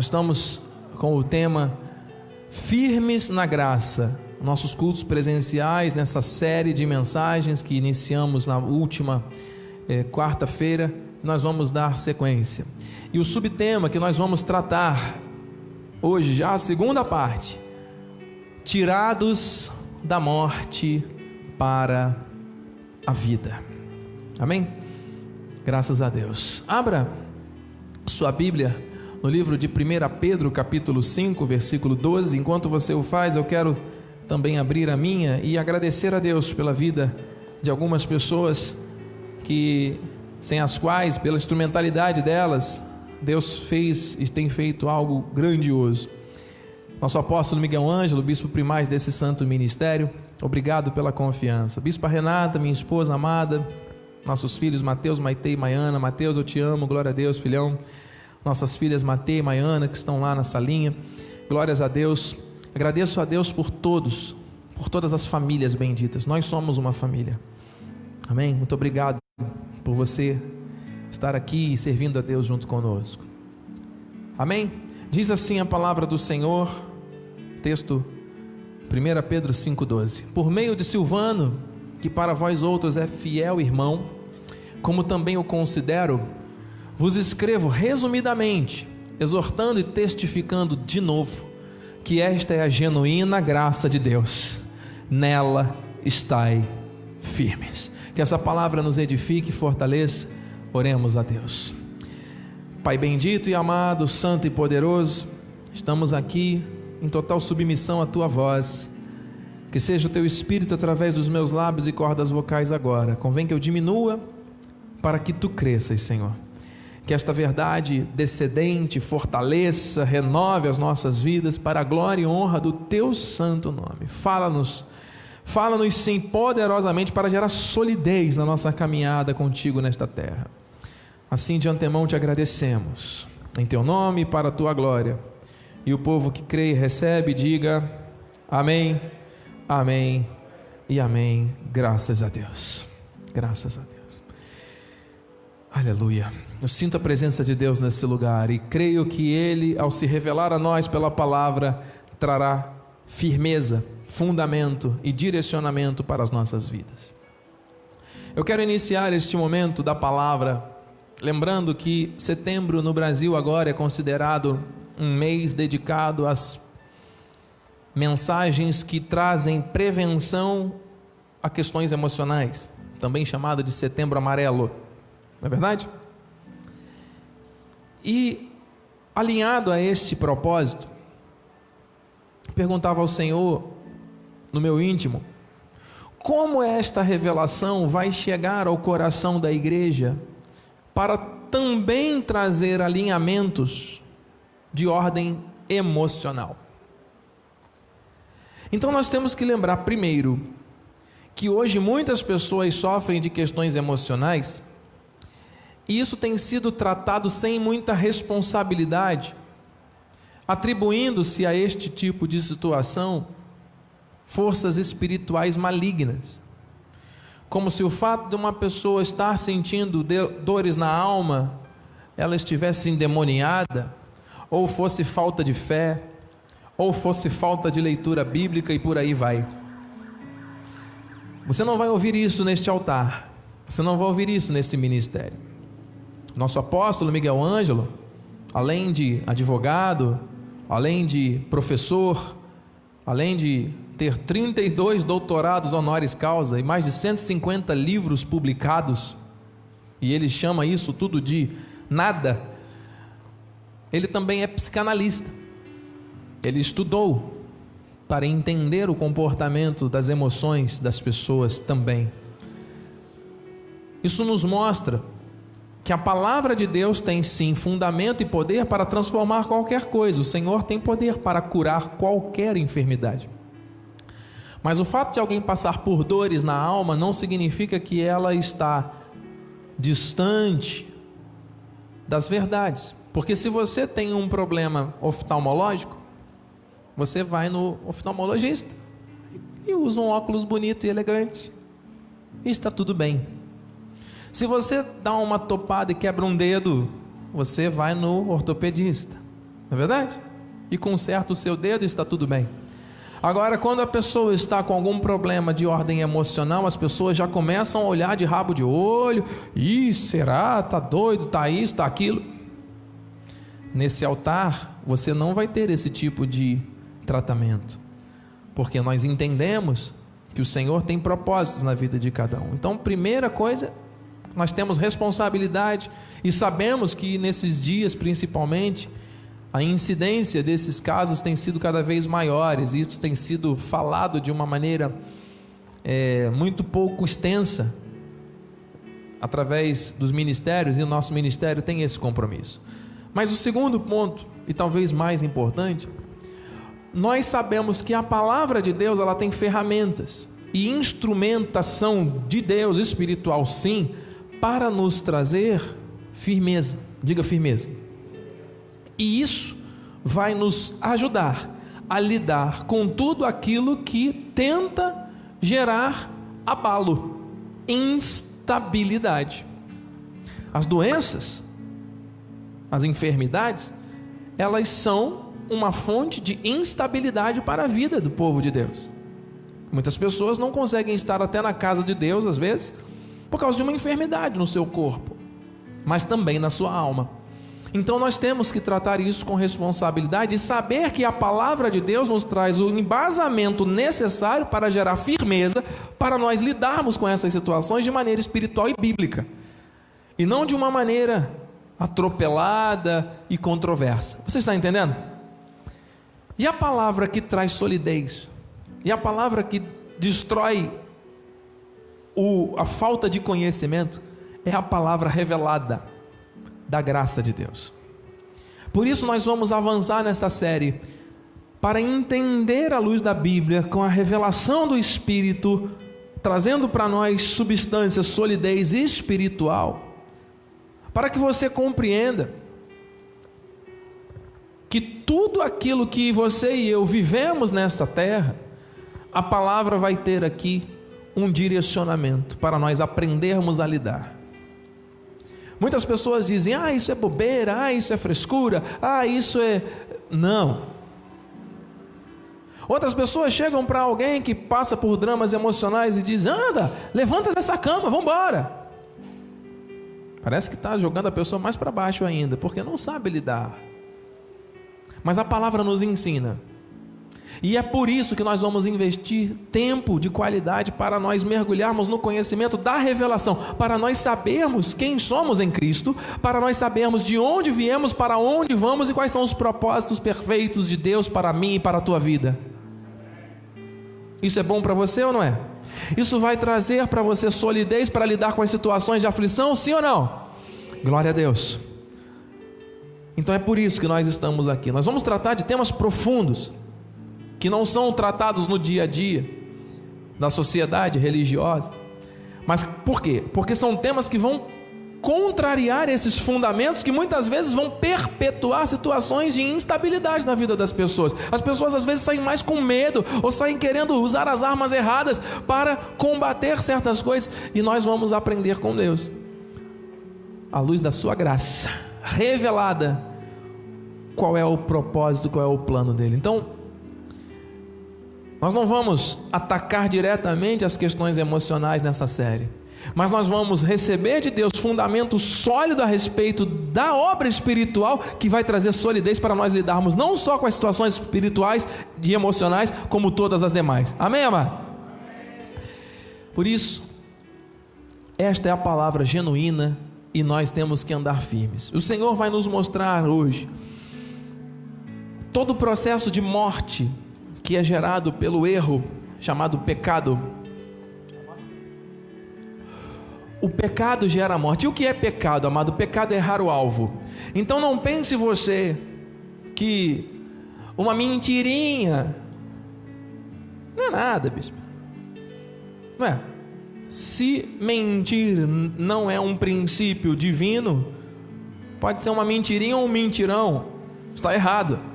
Estamos com o tema Firmes na Graça. Nossos cultos presenciais nessa série de mensagens que iniciamos na última eh, quarta-feira, nós vamos dar sequência. E o subtema que nós vamos tratar hoje, já a segunda parte: Tirados da morte para a vida. Amém? Graças a Deus. Abra sua Bíblia no livro de 1 Pedro, capítulo 5, versículo 12. Enquanto você o faz, eu quero também abrir a minha e agradecer a Deus pela vida de algumas pessoas que sem as quais, pela instrumentalidade delas, Deus fez e tem feito algo grandioso. Nosso apóstolo Miguel Ângelo, bispo primaz desse santo ministério, obrigado pela confiança. Bispa Renata, minha esposa amada, nossos filhos Mateus, Maitei Maiana. Mateus, eu te amo, glória a Deus, filhão nossas filhas Matei e Maiana, que estão lá na salinha. Glórias a Deus. Agradeço a Deus por todos, por todas as famílias benditas. Nós somos uma família. Amém? Muito obrigado por você estar aqui servindo a Deus junto conosco. Amém? Diz assim a palavra do Senhor, texto 1 Pedro 5,12: Por meio de Silvano, que para vós outros é fiel irmão, como também o considero, vos escrevo resumidamente, exortando e testificando de novo que esta é a genuína graça de Deus. Nela estai firmes. Que essa palavra nos edifique e fortaleça. Oremos a Deus. Pai bendito e amado, santo e poderoso, estamos aqui em total submissão à tua voz. Que seja o teu espírito através dos meus lábios e cordas vocais agora. Convém que eu diminua para que tu cresças, Senhor que esta verdade descendente fortaleça, renove as nossas vidas para a glória e honra do teu santo nome. Fala-nos, fala-nos sim poderosamente para gerar solidez na nossa caminhada contigo nesta terra. Assim de antemão te agradecemos, em teu nome e para a tua glória. E o povo que crê e recebe, diga amém, amém e amém. Graças a Deus. Graças a Deus. Aleluia. Eu sinto a presença de Deus nesse lugar e creio que Ele, ao se revelar a nós pela palavra, trará firmeza, fundamento e direcionamento para as nossas vidas. Eu quero iniciar este momento da palavra lembrando que setembro no Brasil agora é considerado um mês dedicado às mensagens que trazem prevenção a questões emocionais, também chamado de setembro amarelo. Não é verdade? E alinhado a este propósito, perguntava ao Senhor no meu íntimo, como esta revelação vai chegar ao coração da igreja para também trazer alinhamentos de ordem emocional. Então nós temos que lembrar primeiro que hoje muitas pessoas sofrem de questões emocionais isso tem sido tratado sem muita responsabilidade, atribuindo-se a este tipo de situação forças espirituais malignas. Como se o fato de uma pessoa estar sentindo dores na alma, ela estivesse endemoniada, ou fosse falta de fé, ou fosse falta de leitura bíblica e por aí vai. Você não vai ouvir isso neste altar, você não vai ouvir isso neste ministério. Nosso apóstolo Miguel Ângelo, além de advogado, além de professor, além de ter 32 doutorados honoris causa e mais de 150 livros publicados, e ele chama isso tudo de nada, ele também é psicanalista. Ele estudou para entender o comportamento das emoções das pessoas também. Isso nos mostra que a palavra de Deus tem sim fundamento e poder para transformar qualquer coisa. O Senhor tem poder para curar qualquer enfermidade. Mas o fato de alguém passar por dores na alma não significa que ela está distante das verdades. Porque se você tem um problema oftalmológico, você vai no oftalmologista e usa um óculos bonito e elegante. E está tudo bem. Se você dá uma topada e quebra um dedo, você vai no ortopedista. não é verdade? E conserta o seu dedo e está tudo bem. Agora, quando a pessoa está com algum problema de ordem emocional, as pessoas já começam a olhar de rabo de olho. Ih, será? Tá doido? Tá isso? Tá aquilo? Nesse altar, você não vai ter esse tipo de tratamento, porque nós entendemos que o Senhor tem propósitos na vida de cada um. Então, primeira coisa, nós temos responsabilidade e sabemos que nesses dias, principalmente, a incidência desses casos tem sido cada vez maiores, e isso tem sido falado de uma maneira é, muito pouco extensa através dos ministérios, e o nosso ministério tem esse compromisso. Mas o segundo ponto, e talvez mais importante, nós sabemos que a palavra de Deus ela tem ferramentas e instrumentação de Deus espiritual, sim, para nos trazer firmeza. Diga firmeza. E isso vai nos ajudar a lidar com tudo aquilo que tenta gerar abalo, instabilidade. As doenças, as enfermidades, elas são uma fonte de instabilidade para a vida do povo de Deus. Muitas pessoas não conseguem estar até na casa de Deus, às vezes, por causa de uma enfermidade no seu corpo, mas também na sua alma. Então nós temos que tratar isso com responsabilidade e saber que a palavra de Deus nos traz o embasamento necessário para gerar firmeza para nós lidarmos com essas situações de maneira espiritual e bíblica. E não de uma maneira atropelada e controversa. Você está entendendo? E a palavra que traz solidez, e a palavra que destrói o, a falta de conhecimento, é a palavra revelada da graça de Deus. Por isso, nós vamos avançar nesta série para entender a luz da Bíblia com a revelação do Espírito, trazendo para nós substância, solidez espiritual, para que você compreenda que tudo aquilo que você e eu vivemos nesta terra, a palavra vai ter aqui um direcionamento para nós aprendermos a lidar. Muitas pessoas dizem: ah, isso é bobeira, ah, isso é frescura, ah, isso é. Não. Outras pessoas chegam para alguém que passa por dramas emocionais e dizem: anda, levanta dessa cama, vamos embora. Parece que está jogando a pessoa mais para baixo ainda, porque não sabe lidar. Mas a palavra nos ensina e é por isso que nós vamos investir tempo de qualidade para nós mergulharmos no conhecimento da revelação, para nós sabermos quem somos em Cristo, para nós sabermos de onde viemos, para onde vamos e quais são os propósitos perfeitos de Deus para mim e para a tua vida. Isso é bom para você ou não é? Isso vai trazer para você solidez para lidar com as situações de aflição, sim ou não? Glória a Deus. Então é por isso que nós estamos aqui. Nós vamos tratar de temas profundos que não são tratados no dia a dia da sociedade religiosa. Mas por quê? Porque são temas que vão contrariar esses fundamentos que muitas vezes vão perpetuar situações de instabilidade na vida das pessoas. As pessoas às vezes saem mais com medo ou saem querendo usar as armas erradas para combater certas coisas e nós vamos aprender com Deus. A luz da sua graça revelada qual é o propósito, qual é o plano dele. Então, nós não vamos atacar diretamente as questões emocionais nessa série, mas nós vamos receber de Deus fundamento sólido a respeito da obra espiritual que vai trazer solidez para nós lidarmos não só com as situações espirituais e emocionais, como todas as demais. Amém, amado? Por isso, esta é a palavra genuína e nós temos que andar firmes. O Senhor vai nos mostrar hoje todo o processo de morte que é gerado pelo erro chamado pecado. O pecado gera morte. E o que é pecado, amado? O pecado é errar o alvo. Então não pense você que uma mentirinha não é nada, bispo. Não é? Se mentir não é um princípio divino, pode ser uma mentirinha ou um mentirão. Está errado.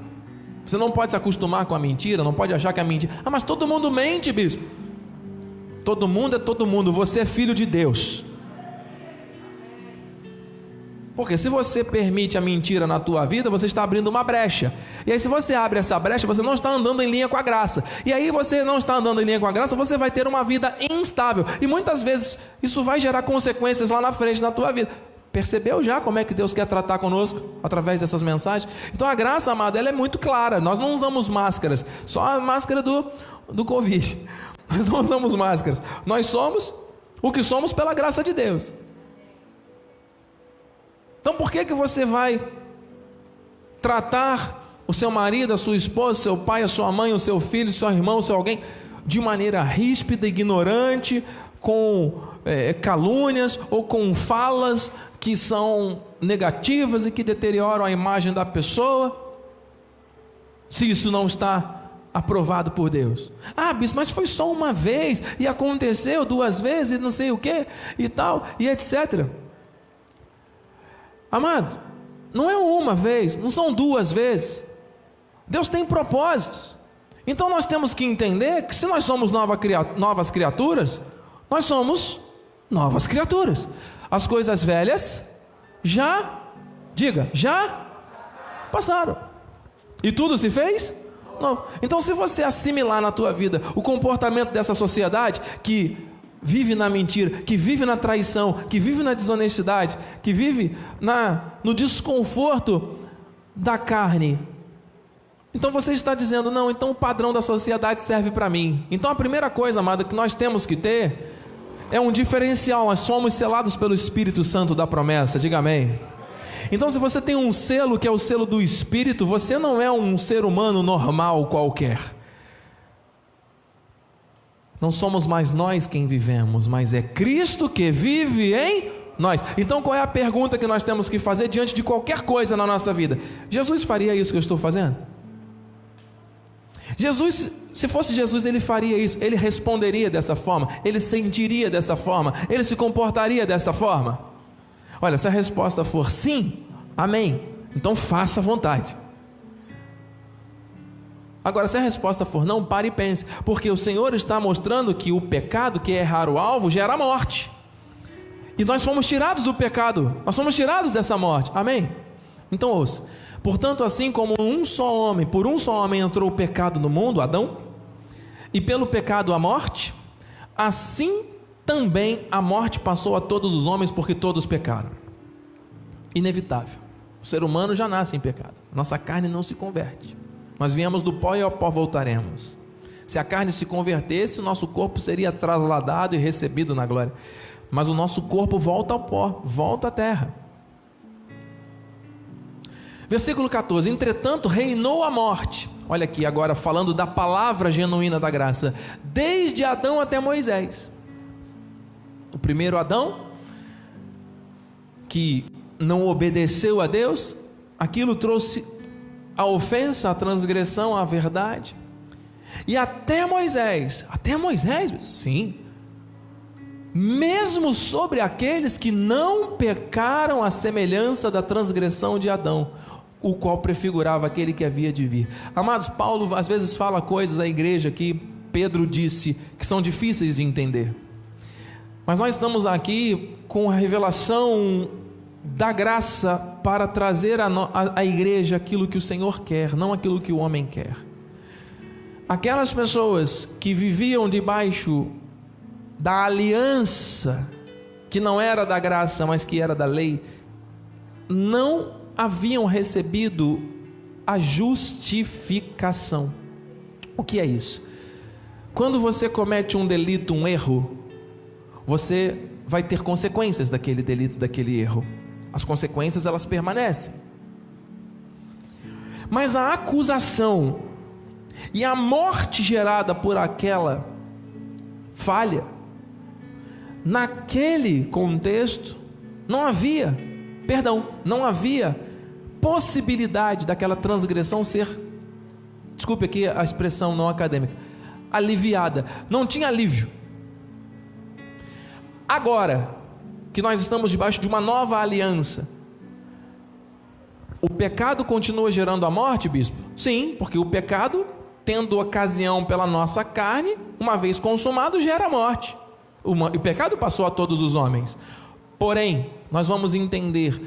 Você não pode se acostumar com a mentira, não pode achar que a mentira. Ah, mas todo mundo mente, bispo. Todo mundo é todo mundo, você é filho de Deus. Porque se você permite a mentira na tua vida, você está abrindo uma brecha. E aí, se você abre essa brecha, você não está andando em linha com a graça. E aí, você não está andando em linha com a graça, você vai ter uma vida instável. E muitas vezes isso vai gerar consequências lá na frente na tua vida. Percebeu já como é que Deus quer tratar conosco através dessas mensagens? Então a graça, amada, ela é muito clara. Nós não usamos máscaras, só a máscara do, do Covid. Nós não usamos máscaras. Nós somos o que somos pela graça de Deus. Então por que que você vai tratar o seu marido, a sua esposa, seu pai, a sua mãe, o seu filho, o seu irmão, o seu alguém de maneira ríspida, ignorante, com é, calúnias ou com falas que são negativas e que deterioram a imagem da pessoa? Se isso não está aprovado por Deus. Ah, bispo, mas foi só uma vez e aconteceu duas vezes não sei o que e tal e etc. Amados, não é uma vez, não são duas vezes. Deus tem propósitos. Então nós temos que entender que se nós somos nova, novas criaturas, nós somos novas criaturas. As coisas velhas já, diga, já passaram. E tudo se fez novo. Então, se você assimilar na tua vida o comportamento dessa sociedade que vive na mentira, que vive na traição, que vive na desonestidade, que vive na, no desconforto da carne. Então você está dizendo, não, então o padrão da sociedade serve para mim. Então a primeira coisa, amada, que nós temos que ter é um diferencial, nós somos selados pelo Espírito Santo da promessa, diga amém. Então, se você tem um selo que é o selo do Espírito, você não é um ser humano normal qualquer. Não somos mais nós quem vivemos, mas é Cristo que vive em nós. Então, qual é a pergunta que nós temos que fazer diante de qualquer coisa na nossa vida? Jesus faria isso que eu estou fazendo? Jesus, se fosse Jesus, ele faria isso, ele responderia dessa forma, ele sentiria dessa forma, ele se comportaria dessa forma? Olha, se a resposta for sim, amém, então faça a vontade. Agora, se a resposta for não, pare e pense, porque o Senhor está mostrando que o pecado, que é errar o alvo, gera morte. E nós fomos tirados do pecado, nós fomos tirados dessa morte, amém? Então ouça: portanto, assim como um só homem, por um só homem entrou o pecado no mundo, Adão, e pelo pecado a morte, assim também a morte passou a todos os homens, porque todos pecaram. Inevitável. O ser humano já nasce em pecado, nossa carne não se converte. Nós viemos do pó e ao pó voltaremos. Se a carne se convertesse, o nosso corpo seria trasladado e recebido na glória. Mas o nosso corpo volta ao pó, volta à terra. Versículo 14: Entretanto, reinou a morte. Olha aqui agora falando da palavra genuína da graça, desde Adão até Moisés. O primeiro Adão, que não obedeceu a Deus, aquilo trouxe a ofensa, a transgressão à verdade. E até Moisés, até Moisés, sim, mesmo sobre aqueles que não pecaram à semelhança da transgressão de Adão, o qual prefigurava aquele que havia de vir. Amados, Paulo às vezes fala coisas à igreja que Pedro disse que são difíceis de entender. Mas nós estamos aqui com a revelação da graça para trazer à igreja aquilo que o Senhor quer, não aquilo que o homem quer. Aquelas pessoas que viviam debaixo da aliança, que não era da graça, mas que era da lei, não haviam recebido a justificação. O que é isso? Quando você comete um delito, um erro, você vai ter consequências daquele delito, daquele erro as consequências elas permanecem. Mas a acusação e a morte gerada por aquela falha, naquele contexto, não havia, perdão, não havia possibilidade daquela transgressão ser, desculpe aqui a expressão não acadêmica, aliviada. Não tinha alívio. Agora, que nós estamos debaixo de uma nova aliança. O pecado continua gerando a morte, bispo? Sim, porque o pecado, tendo ocasião pela nossa carne, uma vez consumado, gera a morte. O pecado passou a todos os homens. Porém, nós vamos entender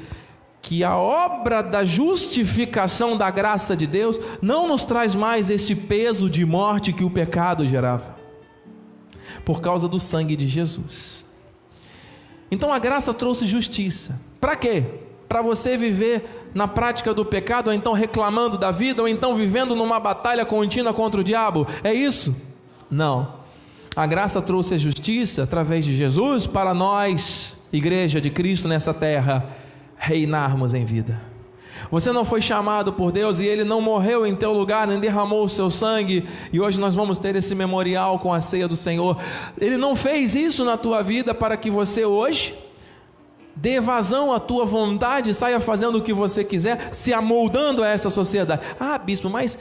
que a obra da justificação da graça de Deus não nos traz mais esse peso de morte que o pecado gerava, por causa do sangue de Jesus. Então a graça trouxe justiça. Para quê? Para você viver na prática do pecado, ou então reclamando da vida, ou então vivendo numa batalha contínua contra o diabo. É isso? Não. A graça trouxe a justiça através de Jesus para nós, igreja de Cristo nessa terra, reinarmos em vida. Você não foi chamado por Deus e Ele não morreu em teu lugar, nem derramou o seu sangue, e hoje nós vamos ter esse memorial com a ceia do Senhor. Ele não fez isso na tua vida para que você hoje dê vazão à tua vontade, saia fazendo o que você quiser, se amoldando a essa sociedade. Ah, bispo, mas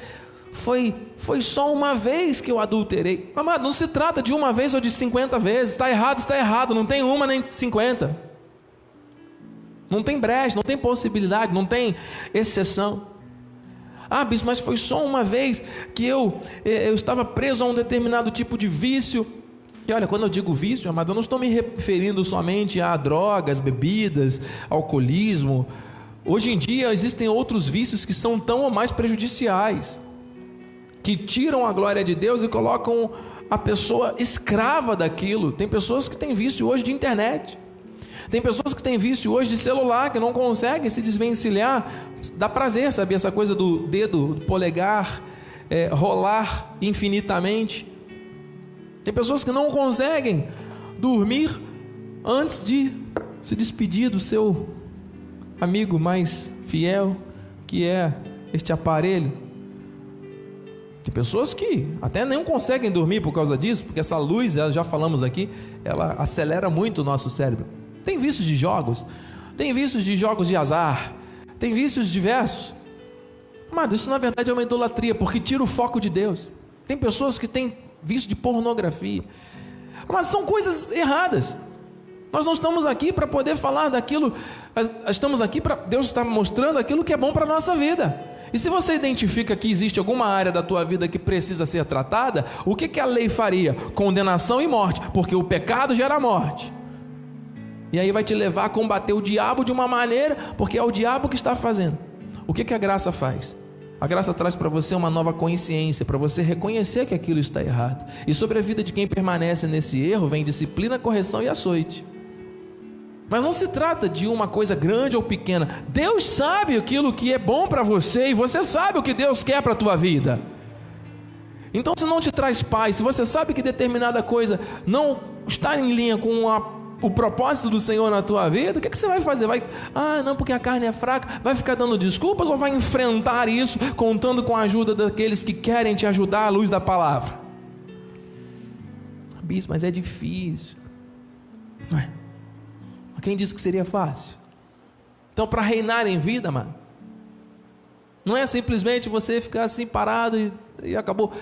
foi, foi só uma vez que eu adulterei. Amado, não se trata de uma vez ou de 50 vezes. Está errado, está errado. Não tem uma nem 50. Não tem brecha, não tem possibilidade, não tem exceção. Ah, bispo, mas foi só uma vez que eu, eh, eu estava preso a um determinado tipo de vício. E olha, quando eu digo vício, amado, eu não estou me referindo somente a drogas, bebidas, alcoolismo. Hoje em dia existem outros vícios que são tão ou mais prejudiciais que tiram a glória de Deus e colocam a pessoa escrava daquilo. Tem pessoas que têm vício hoje de internet. Tem pessoas que têm vício hoje de celular, que não conseguem se desvencilhar. Dá prazer, sabe? Essa coisa do dedo, do polegar, é, rolar infinitamente. Tem pessoas que não conseguem dormir antes de se despedir do seu amigo mais fiel, que é este aparelho. Tem pessoas que até nem conseguem dormir por causa disso, porque essa luz, já falamos aqui, ela acelera muito o nosso cérebro. Tem vícios de jogos, tem vícios de jogos de azar, tem vícios diversos. Amado, isso na verdade é uma idolatria, porque tira o foco de Deus. Tem pessoas que têm vício de pornografia. Mas são coisas erradas. Nós não estamos aqui para poder falar daquilo, estamos aqui para Deus está mostrando aquilo que é bom para a nossa vida. E se você identifica que existe alguma área da tua vida que precisa ser tratada, o que, que a lei faria? Condenação e morte, porque o pecado gera morte. E aí vai te levar a combater o diabo de uma maneira, porque é o diabo que está fazendo. O que, que a graça faz? A graça traz para você uma nova consciência, para você reconhecer que aquilo está errado. E sobre a vida de quem permanece nesse erro, vem disciplina, correção e açoite. Mas não se trata de uma coisa grande ou pequena. Deus sabe aquilo que é bom para você e você sabe o que Deus quer para a tua vida. Então, se não te traz paz, se você sabe que determinada coisa não está em linha com a, o propósito do Senhor na tua vida, o que, que você vai fazer? Vai, ah, não, porque a carne é fraca, vai ficar dando desculpas ou vai enfrentar isso contando com a ajuda daqueles que querem te ajudar à luz da palavra? Bispo, mas é difícil. Não é? Quem disse que seria fácil? Então, para reinar em vida, mano, não é simplesmente você ficar assim parado e, e, acabou.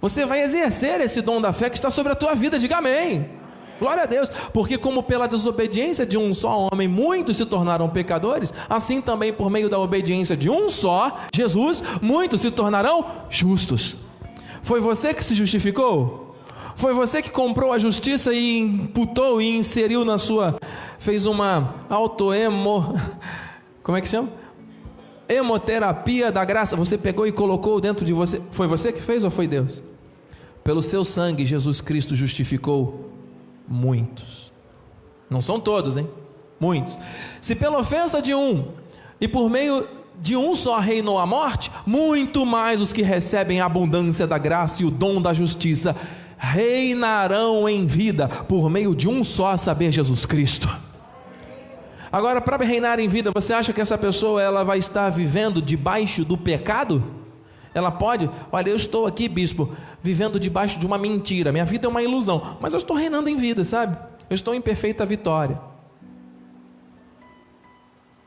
Você vai exercer esse dom da fé que está sobre a tua vida, diga amém. Glória a Deus, porque como pela desobediência de um só homem muitos se tornaram pecadores, assim também por meio da obediência de um só, Jesus, muitos se tornarão justos. Foi você que se justificou? Foi você que comprou a justiça e imputou e inseriu na sua, fez uma autoemo, como é que chama? Hemoterapia da graça. Você pegou e colocou dentro de você. Foi você que fez ou foi Deus? Pelo seu sangue, Jesus Cristo justificou muitos. Não são todos, hein? Muitos. Se pela ofensa de um e por meio de um só reinou a morte, muito mais os que recebem a abundância da graça e o dom da justiça reinarão em vida por meio de um só, saber Jesus Cristo. Agora, para reinar em vida, você acha que essa pessoa ela vai estar vivendo debaixo do pecado? Ela pode, olha, eu estou aqui, bispo, vivendo debaixo de uma mentira. Minha vida é uma ilusão, mas eu estou reinando em vida, sabe? Eu estou em perfeita vitória.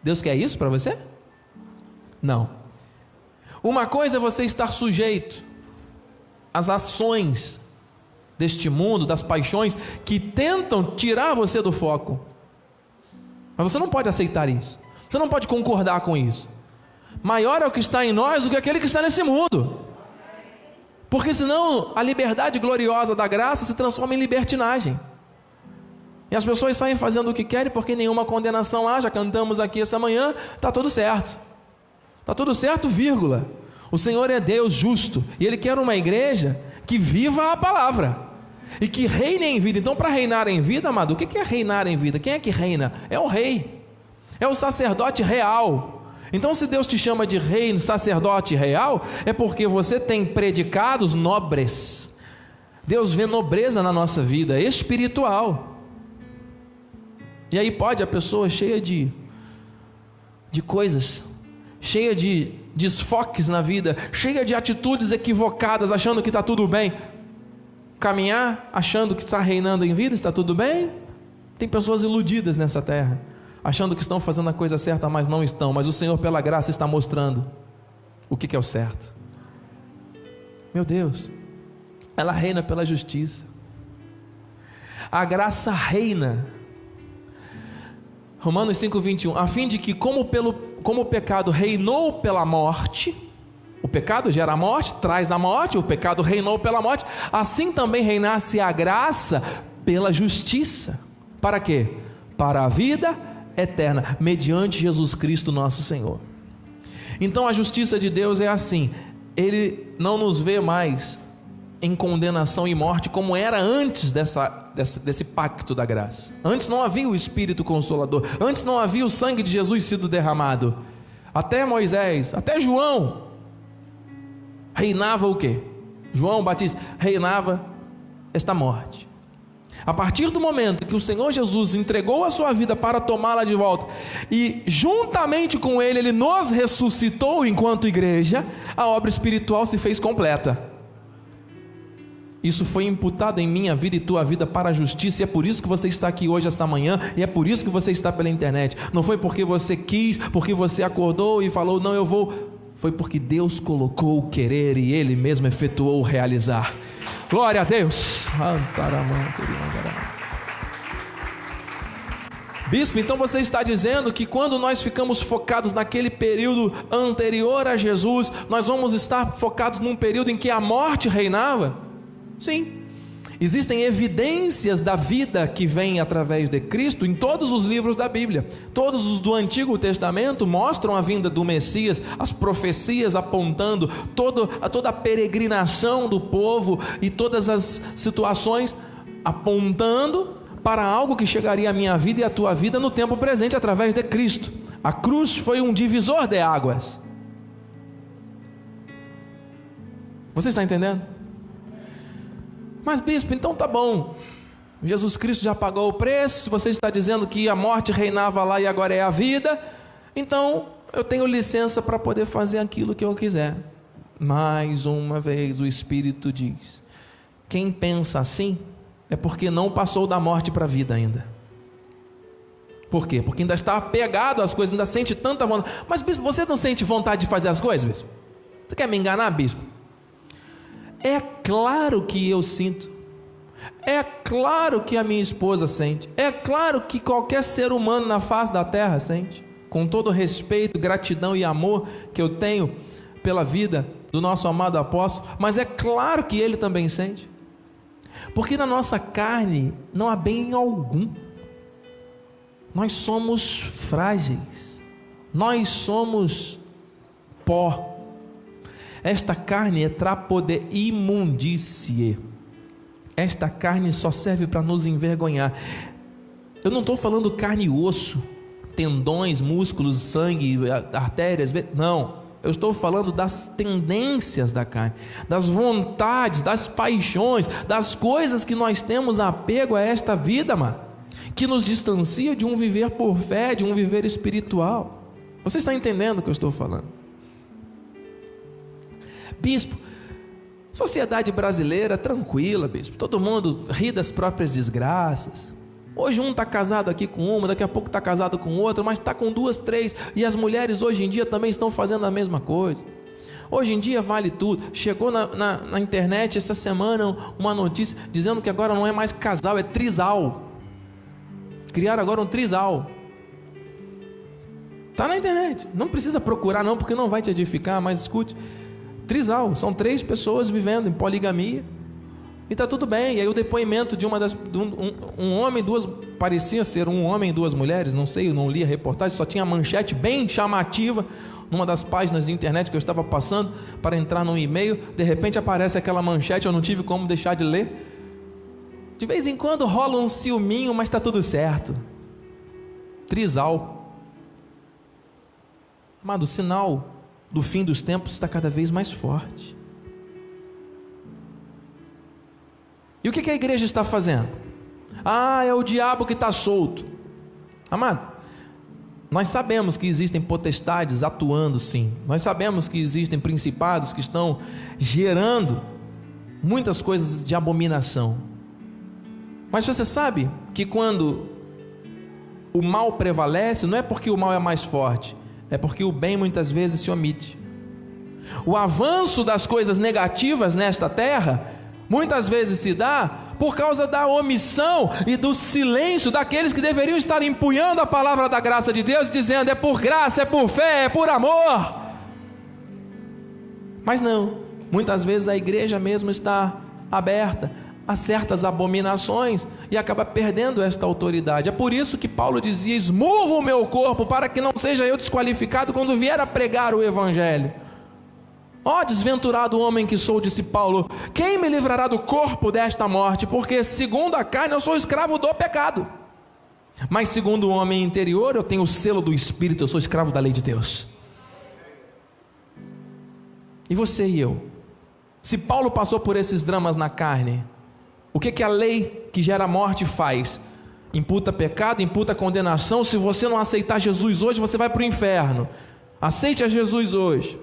Deus quer isso para você? Não. Uma coisa é você estar sujeito às ações deste mundo, das paixões que tentam tirar você do foco. Mas você não pode aceitar isso. Você não pode concordar com isso. Maior é o que está em nós do que aquele que está nesse mundo. Porque senão a liberdade gloriosa da graça se transforma em libertinagem. E as pessoas saem fazendo o que querem porque nenhuma condenação há, já cantamos aqui essa manhã, está tudo certo. Está tudo certo, vírgula. O Senhor é Deus justo e Ele quer uma igreja que viva a palavra e que reine em vida. Então, para reinar em vida, amado, o que é reinar em vida? Quem é que reina? É o rei, é o sacerdote real. Então, se Deus te chama de rei, sacerdote real, é porque você tem predicados nobres. Deus vê nobreza na nossa vida espiritual. E aí pode a pessoa cheia de de coisas, cheia de desfoques na vida, cheia de atitudes equivocadas, achando que está tudo bem, caminhar achando que está reinando em vida, está tudo bem. Tem pessoas iludidas nessa terra achando que estão fazendo a coisa certa, mas não estão. Mas o Senhor, pela graça, está mostrando o que é o certo. Meu Deus, ela reina pela justiça. A graça reina. Romanos 5:21, a fim de que como pelo como o pecado reinou pela morte, o pecado gera a morte, traz a morte, o pecado reinou pela morte, assim também reinasse a graça pela justiça. Para quê? Para a vida eterna, mediante Jesus Cristo nosso Senhor. Então a justiça de Deus é assim: Ele não nos vê mais em condenação e morte como era antes dessa, dessa, desse pacto da graça. Antes não havia o Espírito Consolador, antes não havia o sangue de Jesus sido derramado. Até Moisés, até João, reinava o que? João Batista reinava esta morte. A partir do momento que o Senhor Jesus entregou a sua vida para tomá-la de volta e juntamente com ele ele nos ressuscitou enquanto igreja, a obra espiritual se fez completa. Isso foi imputado em minha vida e tua vida para a justiça, e é por isso que você está aqui hoje, essa manhã, e é por isso que você está pela internet. Não foi porque você quis, porque você acordou e falou, não, eu vou. Foi porque Deus colocou o querer e Ele mesmo efetuou o realizar. Glória a Deus. Bispo, então você está dizendo que quando nós ficamos focados naquele período anterior a Jesus, nós vamos estar focados num período em que a morte reinava? Sim. Existem evidências da vida que vem através de Cristo em todos os livros da Bíblia. Todos os do Antigo Testamento mostram a vinda do Messias, as profecias apontando todo, toda a peregrinação do povo e todas as situações apontando para algo que chegaria à minha vida e à tua vida no tempo presente através de Cristo. A cruz foi um divisor de águas. Você está entendendo? Mas, bispo, então tá bom. Jesus Cristo já pagou o preço. Você está dizendo que a morte reinava lá e agora é a vida. Então, eu tenho licença para poder fazer aquilo que eu quiser. Mais uma vez, o Espírito diz: quem pensa assim é porque não passou da morte para a vida ainda. Por quê? Porque ainda está apegado às coisas, ainda sente tanta vontade. Mas, bispo, você não sente vontade de fazer as coisas, bispo? Você quer me enganar, bispo? É claro que eu sinto. É claro que a minha esposa sente. É claro que qualquer ser humano na face da terra sente. Com todo o respeito, gratidão e amor que eu tenho pela vida do nosso amado apóstolo, mas é claro que ele também sente. Porque na nossa carne não há bem algum. Nós somos frágeis. Nós somos pó. Esta carne é trapo de imundície. Esta carne só serve para nos envergonhar. Eu não estou falando carne e osso, tendões, músculos, sangue, artérias. Não. Eu estou falando das tendências da carne, das vontades, das paixões, das coisas que nós temos apego a esta vida, mano, que nos distancia de um viver por fé, de um viver espiritual. Você está entendendo o que eu estou falando? Bispo, sociedade brasileira tranquila, bispo. Todo mundo ri das próprias desgraças. Hoje um está casado aqui com uma, daqui a pouco está casado com outra, mas está com duas, três. E as mulheres hoje em dia também estão fazendo a mesma coisa. Hoje em dia vale tudo. Chegou na, na, na internet essa semana uma notícia dizendo que agora não é mais casal, é trisal. Criaram agora um trisal. Está na internet. Não precisa procurar, não, porque não vai te edificar, mas escute trisal, são três pessoas vivendo em poligamia. E tá tudo bem. E aí o depoimento de uma das. Um, um, homem, duas. Parecia ser um homem e duas mulheres, não sei, eu não li a reportagem, só tinha manchete bem chamativa numa das páginas de internet que eu estava passando para entrar num e-mail. De repente aparece aquela manchete, eu não tive como deixar de ler. De vez em quando rola um ciúminho, mas está tudo certo. Trisal. Amado, sinal do fim dos tempos está cada vez mais forte. E o que a igreja está fazendo? Ah, é o diabo que está solto. Amado, nós sabemos que existem potestades atuando sim. Nós sabemos que existem principados que estão gerando muitas coisas de abominação. Mas você sabe que quando o mal prevalece, não é porque o mal é mais forte, é porque o bem muitas vezes se omite. O avanço das coisas negativas nesta terra muitas vezes se dá por causa da omissão e do silêncio daqueles que deveriam estar empunhando a palavra da graça de Deus, dizendo: é por graça, é por fé, é por amor. Mas não, muitas vezes a igreja mesmo está aberta a certas abominações e acaba perdendo esta autoridade. É por isso que Paulo dizia: esmurro o meu corpo para que não seja eu desqualificado quando vier a pregar o evangelho. Ó oh, desventurado homem que sou, disse Paulo, quem me livrará do corpo desta morte? Porque, segundo a carne, eu sou escravo do pecado. Mas, segundo o homem interior, eu tenho o selo do Espírito, eu sou escravo da lei de Deus. E você e eu? Se Paulo passou por esses dramas na carne, o que, que a lei que gera morte faz? Imputa pecado, imputa condenação. Se você não aceitar Jesus hoje, você vai para o inferno. Aceite a Jesus hoje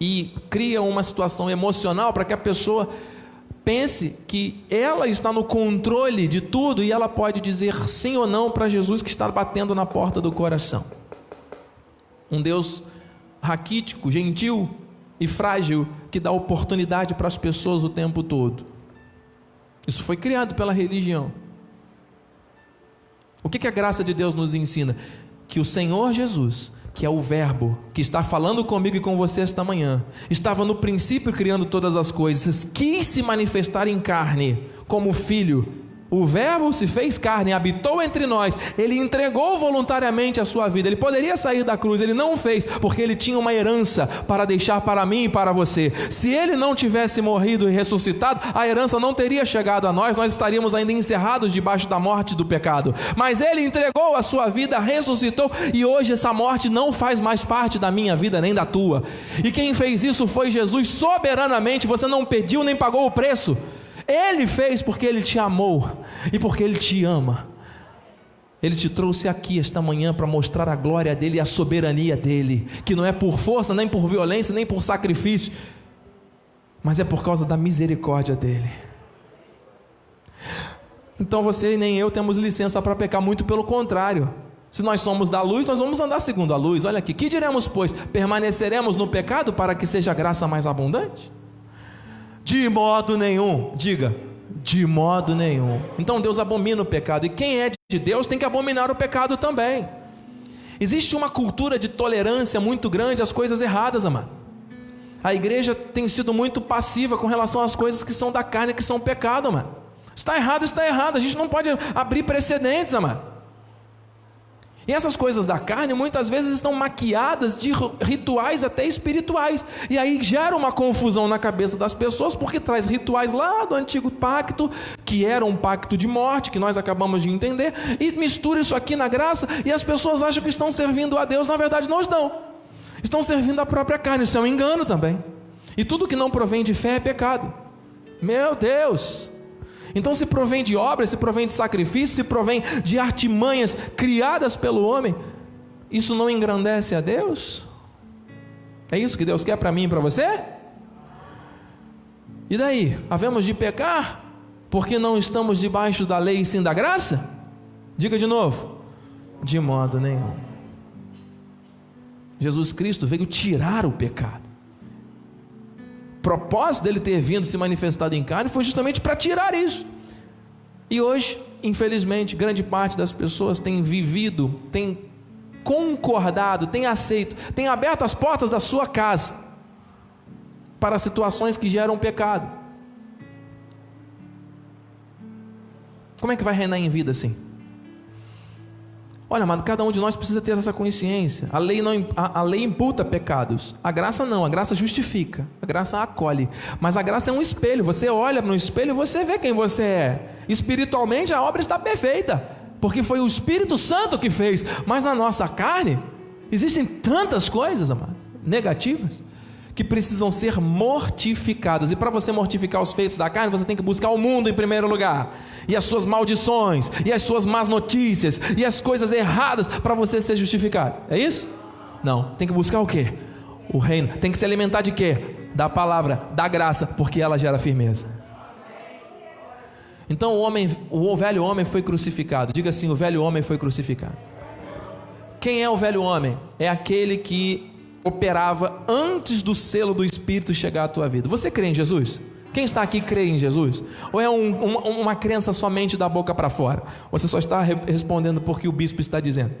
e cria uma situação emocional para que a pessoa pense que ela está no controle de tudo e ela pode dizer sim ou não para Jesus que está batendo na porta do coração. Um Deus raquítico, gentil e frágil que dá oportunidade para as pessoas o tempo todo. Isso foi criado pela religião. O que, que a graça de Deus nos ensina? Que o Senhor Jesus que é o Verbo que está falando comigo e com você esta manhã, estava no princípio criando todas as coisas, quis se manifestar em carne como filho o Verbo se fez carne, habitou entre nós, ele entregou voluntariamente a sua vida. Ele poderia sair da cruz, ele não fez, porque ele tinha uma herança para deixar para mim e para você. Se ele não tivesse morrido e ressuscitado, a herança não teria chegado a nós, nós estaríamos ainda encerrados debaixo da morte do pecado. Mas ele entregou a sua vida, ressuscitou, e hoje essa morte não faz mais parte da minha vida nem da tua. E quem fez isso foi Jesus soberanamente, você não pediu nem pagou o preço. Ele fez porque Ele te amou e porque Ele te ama. Ele te trouxe aqui esta manhã para mostrar a glória dele e a soberania dele, que não é por força, nem por violência, nem por sacrifício, mas é por causa da misericórdia dele. Então você e nem eu temos licença para pecar, muito pelo contrário. Se nós somos da luz, nós vamos andar segundo a luz. Olha aqui, que diremos, pois? Permaneceremos no pecado para que seja graça mais abundante? De modo nenhum. Diga, de modo nenhum. Então Deus abomina o pecado. E quem é de Deus tem que abominar o pecado também. Existe uma cultura de tolerância muito grande às coisas erradas, amado. A igreja tem sido muito passiva com relação às coisas que são da carne, que são pecado, amado. Está errado, está errado. A gente não pode abrir precedentes, amado. E essas coisas da carne muitas vezes estão maquiadas de rituais até espirituais. E aí gera uma confusão na cabeça das pessoas, porque traz rituais lá do antigo pacto, que era um pacto de morte, que nós acabamos de entender, e mistura isso aqui na graça, e as pessoas acham que estão servindo a Deus, na verdade não estão. Estão servindo a própria carne, isso é um engano também. E tudo que não provém de fé é pecado. Meu Deus! Então, se provém de obras, se provém de sacrifício, se provém de artimanhas criadas pelo homem, isso não engrandece a Deus? É isso que Deus quer para mim e para você? E daí? Havemos de pecar porque não estamos debaixo da lei e sim da graça? Diga de novo: de modo nenhum. Jesus Cristo veio tirar o pecado propósito dele ter vindo se manifestado em carne foi justamente para tirar isso. E hoje, infelizmente, grande parte das pessoas tem vivido, tem concordado, tem aceito, tem aberto as portas da sua casa para situações que geram pecado. Como é que vai reinar em vida assim? Olha, amado, cada um de nós precisa ter essa consciência. A lei não a, a, lei imputa pecados. A graça não, a graça justifica. A graça acolhe. Mas a graça é um espelho. Você olha no espelho e você vê quem você é. Espiritualmente a obra está perfeita, porque foi o Espírito Santo que fez. Mas na nossa carne existem tantas coisas, amado, negativas que precisam ser mortificadas. E para você mortificar os feitos da carne, você tem que buscar o mundo em primeiro lugar, e as suas maldições, e as suas más notícias, e as coisas erradas para você ser justificado. É isso? Não, tem que buscar o quê? O reino. Tem que se alimentar de quê? Da palavra, da graça, porque ela gera firmeza. Então o homem, o velho homem foi crucificado. Diga assim: o velho homem foi crucificado. Quem é o velho homem? É aquele que operava antes do selo do Espírito chegar à tua vida. Você crê em Jesus? Quem está aqui crê em Jesus? Ou é um, uma, uma crença somente da boca para fora? Você só está re respondendo porque o bispo está dizendo.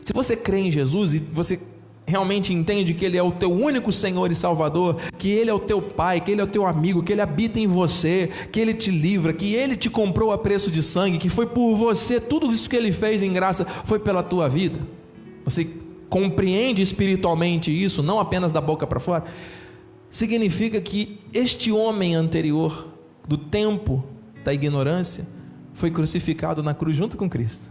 Se você crê em Jesus e você realmente entende que Ele é o teu único Senhor e Salvador, que Ele é o teu Pai, que Ele é o teu amigo, que Ele habita em você, que Ele te livra, que Ele te comprou a preço de sangue, que foi por você, tudo isso que Ele fez em graça foi pela tua vida. Você compreende espiritualmente isso, não apenas da boca para fora, significa que este homem anterior, do tempo da ignorância, foi crucificado na cruz junto com Cristo.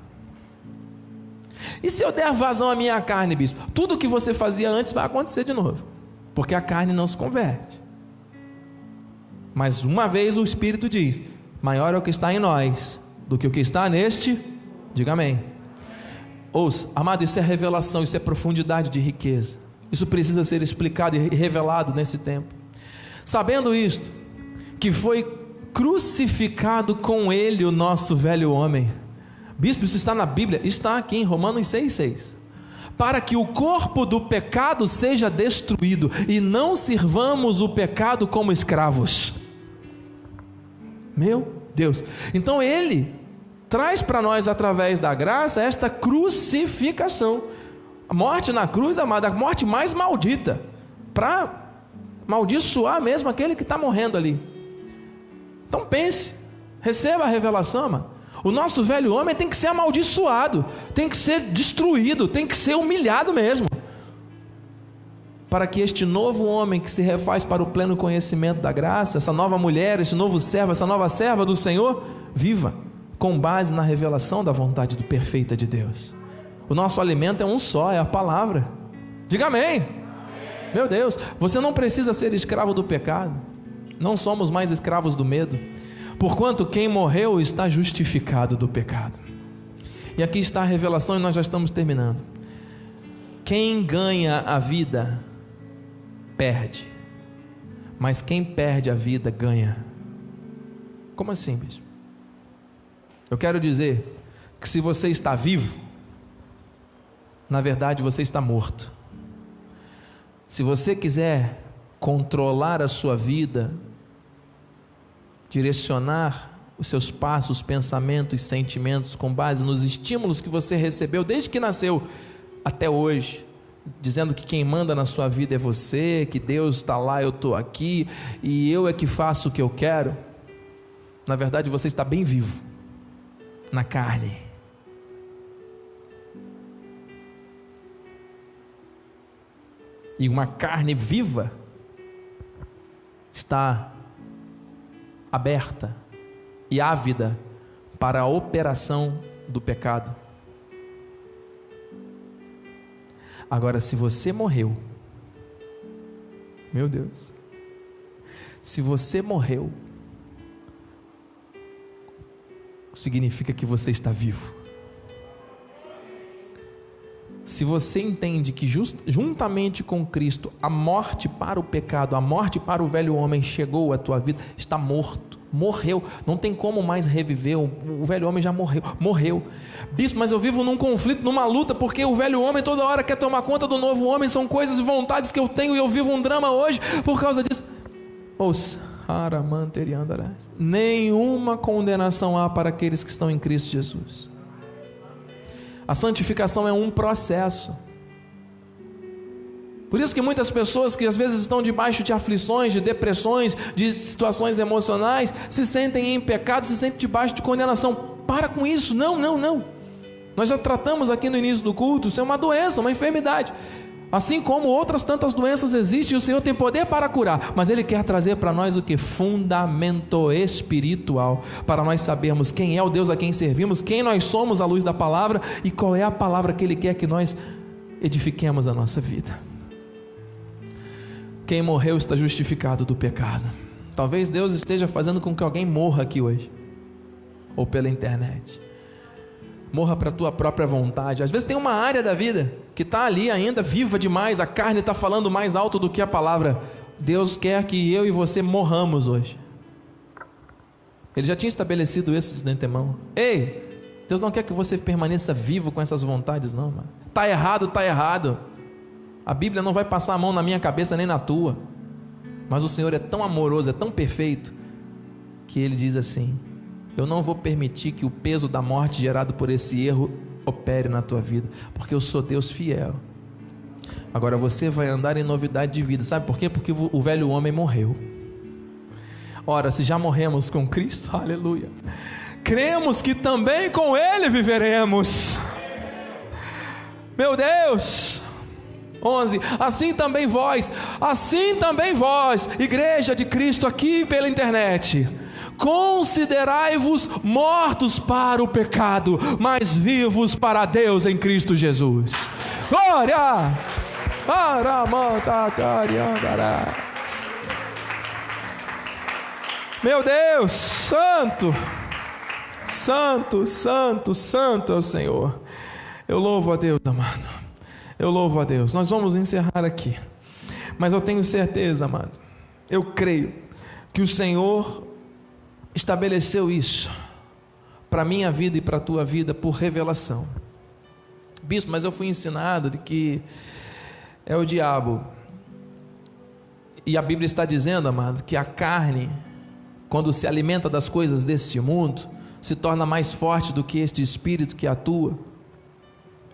E se eu der vazão à minha carne, bispo? Tudo o que você fazia antes vai acontecer de novo, porque a carne não se converte. Mas uma vez o Espírito diz: maior é o que está em nós do que o que está neste, diga amém. Ouça, amado, isso é revelação, isso é profundidade de riqueza. Isso precisa ser explicado e revelado nesse tempo. Sabendo isto, que foi crucificado com ele o nosso velho homem. Bispo, isso está na Bíblia? Está aqui em Romanos 6,6. Para que o corpo do pecado seja destruído e não sirvamos o pecado como escravos. Meu Deus. Então ele traz para nós, através da graça, esta crucificação. A morte na cruz, amada, a morte mais maldita, para maldiçoar mesmo aquele que está morrendo ali. Então pense, receba a revelação, mano. O nosso velho homem tem que ser amaldiçoado, tem que ser destruído, tem que ser humilhado mesmo. Para que este novo homem que se refaz para o pleno conhecimento da graça, essa nova mulher, esse novo servo, essa nova serva do Senhor, viva com base na revelação da vontade do perfeita de Deus. O nosso alimento é um só, é a palavra. Diga amém. amém. Meu Deus, você não precisa ser escravo do pecado. Não somos mais escravos do medo. Porquanto quem morreu está justificado do pecado. E aqui está a revelação e nós já estamos terminando. Quem ganha a vida perde, mas quem perde a vida ganha. Como assim, bicho? Eu quero dizer que se você está vivo, na verdade você está morto. Se você quiser controlar a sua vida, direcionar os seus passos, pensamentos, sentimentos com base nos estímulos que você recebeu desde que nasceu até hoje, dizendo que quem manda na sua vida é você, que Deus está lá, eu estou aqui e eu é que faço o que eu quero. Na verdade, você está bem vivo na carne. E uma carne viva está aberta e ávida para a operação do pecado. Agora, se você morreu, meu Deus, se você morreu, significa que você está vivo. Se você entende que just, juntamente com Cristo a morte para o pecado, a morte para o velho homem chegou à tua vida, está morto, morreu, não tem como mais reviver, o, o velho homem já morreu, morreu. Bispo, mas eu vivo num conflito, numa luta, porque o velho homem toda hora quer tomar conta do novo homem, são coisas e vontades que eu tenho e eu vivo um drama hoje por causa disso. Ouça, Nenhuma condenação há para aqueles que estão em Cristo Jesus. A santificação é um processo. Por isso que muitas pessoas que às vezes estão debaixo de aflições, de depressões, de situações emocionais, se sentem em pecado, se sentem debaixo de condenação. Para com isso, não, não, não. Nós já tratamos aqui no início do culto, isso é uma doença, uma enfermidade. Assim como outras tantas doenças existem, o Senhor tem poder para curar, mas Ele quer trazer para nós o que? Fundamento espiritual, para nós sabermos quem é o Deus a quem servimos, quem nós somos à luz da palavra e qual é a palavra que Ele quer que nós edifiquemos a nossa vida. Quem morreu está justificado do pecado. Talvez Deus esteja fazendo com que alguém morra aqui hoje, ou pela internet. Morra para a tua própria vontade. Às vezes tem uma área da vida que está ali ainda viva demais, a carne está falando mais alto do que a palavra. Deus quer que eu e você morramos hoje. Ele já tinha estabelecido isso de antemão. Ei, Deus não quer que você permaneça vivo com essas vontades, não, mano. Tá errado, tá errado. A Bíblia não vai passar a mão na minha cabeça nem na tua. Mas o Senhor é tão amoroso, é tão perfeito, que ele diz assim: Eu não vou permitir que o peso da morte gerado por esse erro opere na tua vida, porque eu sou Deus fiel. Agora você vai andar em novidade de vida, sabe por quê? Porque o velho homem morreu. Ora, se já morremos com Cristo, aleluia, cremos que também com Ele viveremos. Meu Deus, 11. Assim também vós, assim também vós, igreja de Cristo aqui pela internet, considerai-vos mortos para o pecado, mas vivos para Deus em Cristo Jesus. Glória! Meu Deus, santo, santo, santo, santo é o Senhor. Eu louvo a Deus, amado. Eu louvo a Deus. Nós vamos encerrar aqui. Mas eu tenho certeza, amado. Eu creio que o Senhor estabeleceu isso para minha vida e para a tua vida por revelação. Bispo, mas eu fui ensinado de que é o diabo. E a Bíblia está dizendo, amado, que a carne, quando se alimenta das coisas desse mundo, se torna mais forte do que este espírito que atua.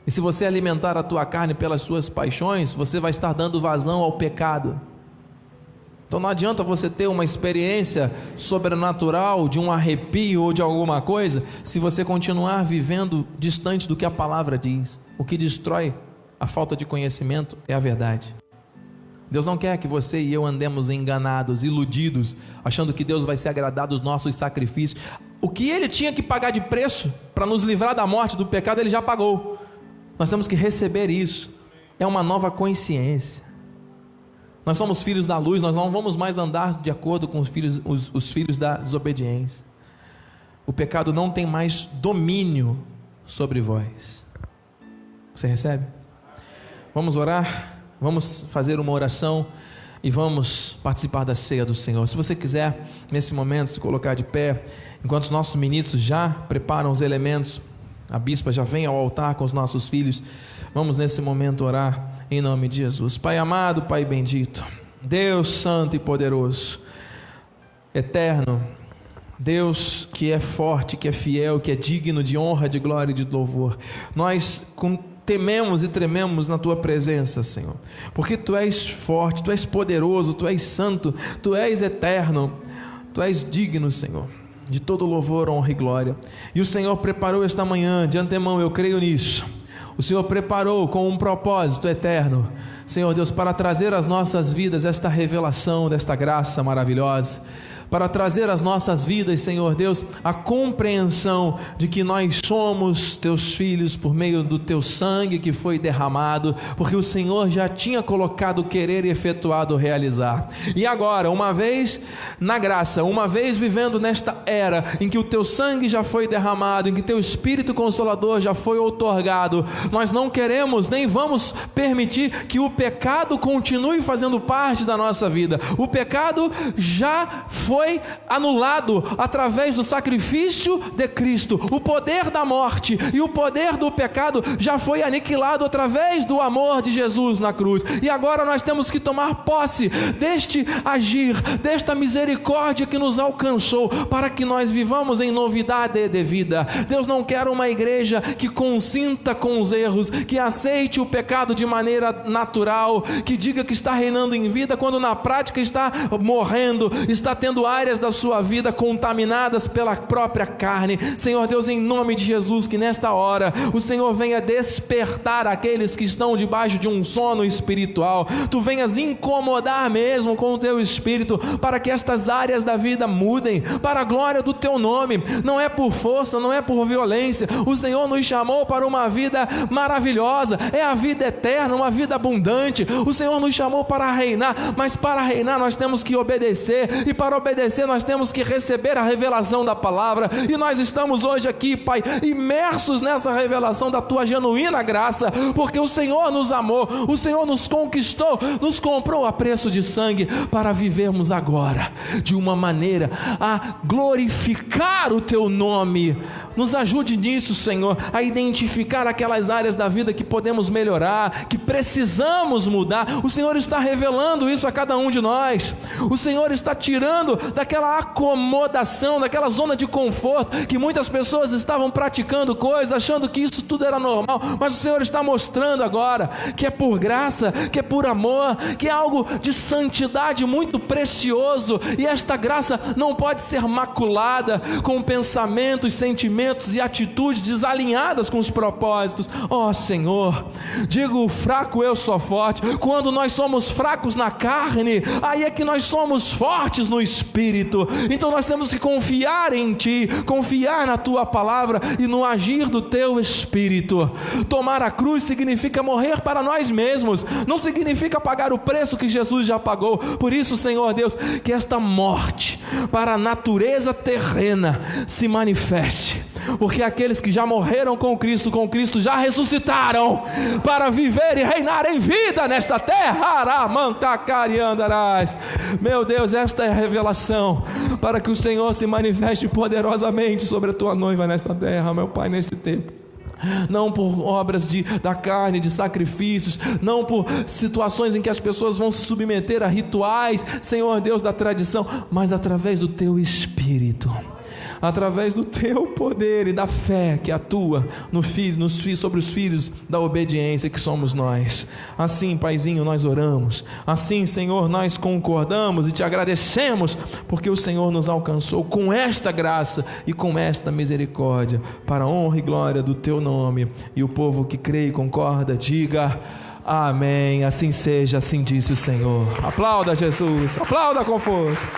E se você alimentar a tua carne pelas suas paixões, você vai estar dando vazão ao pecado. Então não adianta você ter uma experiência sobrenatural de um arrepio ou de alguma coisa, se você continuar vivendo distante do que a palavra diz. O que destrói a falta de conhecimento é a verdade. Deus não quer que você e eu andemos enganados, iludidos, achando que Deus vai se agradar dos nossos sacrifícios. O que ele tinha que pagar de preço para nos livrar da morte, do pecado, ele já pagou. Nós temos que receber isso. É uma nova consciência. Nós somos filhos da luz, nós não vamos mais andar de acordo com os filhos, os, os filhos da desobediência. O pecado não tem mais domínio sobre vós. Você recebe? Vamos orar, vamos fazer uma oração e vamos participar da ceia do Senhor. Se você quiser, nesse momento, se colocar de pé, enquanto os nossos ministros já preparam os elementos a bispa já vem ao altar com os nossos filhos. Vamos nesse momento orar em nome de Jesus. Pai amado, Pai bendito, Deus santo e poderoso, eterno, Deus que é forte, que é fiel, que é digno de honra, de glória e de louvor. Nós tememos e trememos na tua presença, Senhor, porque tu és forte, tu és poderoso, tu és santo, tu és eterno, tu és digno, Senhor de todo louvor, honra e glória. E o Senhor preparou esta manhã, de antemão, eu creio nisso. O Senhor preparou com um propósito eterno, Senhor Deus, para trazer às nossas vidas esta revelação desta graça maravilhosa para trazer às nossas vidas, Senhor Deus, a compreensão de que nós somos teus filhos por meio do teu sangue que foi derramado, porque o Senhor já tinha colocado o querer e efetuado o realizar. E agora, uma vez na graça, uma vez vivendo nesta era em que o teu sangue já foi derramado, em que teu espírito consolador já foi outorgado, nós não queremos nem vamos permitir que o pecado continue fazendo parte da nossa vida. O pecado já foi foi anulado através do sacrifício de Cristo. O poder da morte e o poder do pecado já foi aniquilado através do amor de Jesus na cruz. E agora nós temos que tomar posse deste agir, desta misericórdia que nos alcançou, para que nós vivamos em novidade de vida. Deus não quer uma igreja que consinta com os erros, que aceite o pecado de maneira natural, que diga que está reinando em vida, quando na prática está morrendo, está tendo áreas da sua vida contaminadas pela própria carne. Senhor Deus, em nome de Jesus, que nesta hora o Senhor venha despertar aqueles que estão debaixo de um sono espiritual, tu venhas incomodar mesmo com o teu espírito, para que estas áreas da vida mudem, para a glória do teu nome, não é por força, não é por violência, o Senhor nos chamou para uma vida maravilhosa, é a vida eterna, uma vida abundante, o Senhor nos chamou para reinar, mas para reinar nós temos que obedecer, e para obedecer nós temos que receber a revelação da palavra, e nós estamos hoje aqui, Pai, imersos nessa revelação da tua genuína graça, porque o Senhor nos amou, o Senhor nos conquistou, nos comprou a preço de sangue para vivermos agora de uma maneira a glorificar o teu nome. Nos ajude nisso, Senhor, a identificar aquelas áreas da vida que podemos melhorar, que precisamos mudar. O Senhor está revelando isso a cada um de nós. O Senhor está tirando daquela acomodação, daquela zona de conforto que muitas pessoas estavam praticando coisas, achando que isso tudo era normal, mas o Senhor está mostrando agora que é por graça, que é por amor, que é algo de santidade muito precioso, e esta graça não pode ser maculada com pensamentos, sentimentos e atitudes desalinhadas com os propósitos. Ó oh, Senhor, digo fraco eu sou forte. Quando nós somos fracos na carne, aí é que nós somos fortes no espírito. Então nós temos que confiar em Ti, confiar na Tua palavra e no agir do Teu Espírito. Tomar a cruz significa morrer para nós mesmos, não significa pagar o preço que Jesus já pagou. Por isso, Senhor Deus, que esta morte para a natureza terrena se manifeste porque aqueles que já morreram com Cristo, com Cristo já ressuscitaram para viver e reinar em vida nesta terra. Meu Deus, esta é a revelação para que o Senhor se manifeste poderosamente sobre a tua noiva nesta terra, meu Pai, neste tempo. Não por obras de, da carne, de sacrifícios, não por situações em que as pessoas vão se submeter a rituais, Senhor Deus da tradição, mas através do teu espírito através do teu poder e da fé que atua no filho, nos filhos, sobre os filhos da obediência que somos nós. Assim, Paizinho, nós oramos. Assim, Senhor, nós concordamos e te agradecemos porque o Senhor nos alcançou com esta graça e com esta misericórdia para a honra e glória do teu nome. E o povo que crê e concorda, diga: Amém. Assim seja, assim disse o Senhor. Aplauda Jesus. Aplauda com força.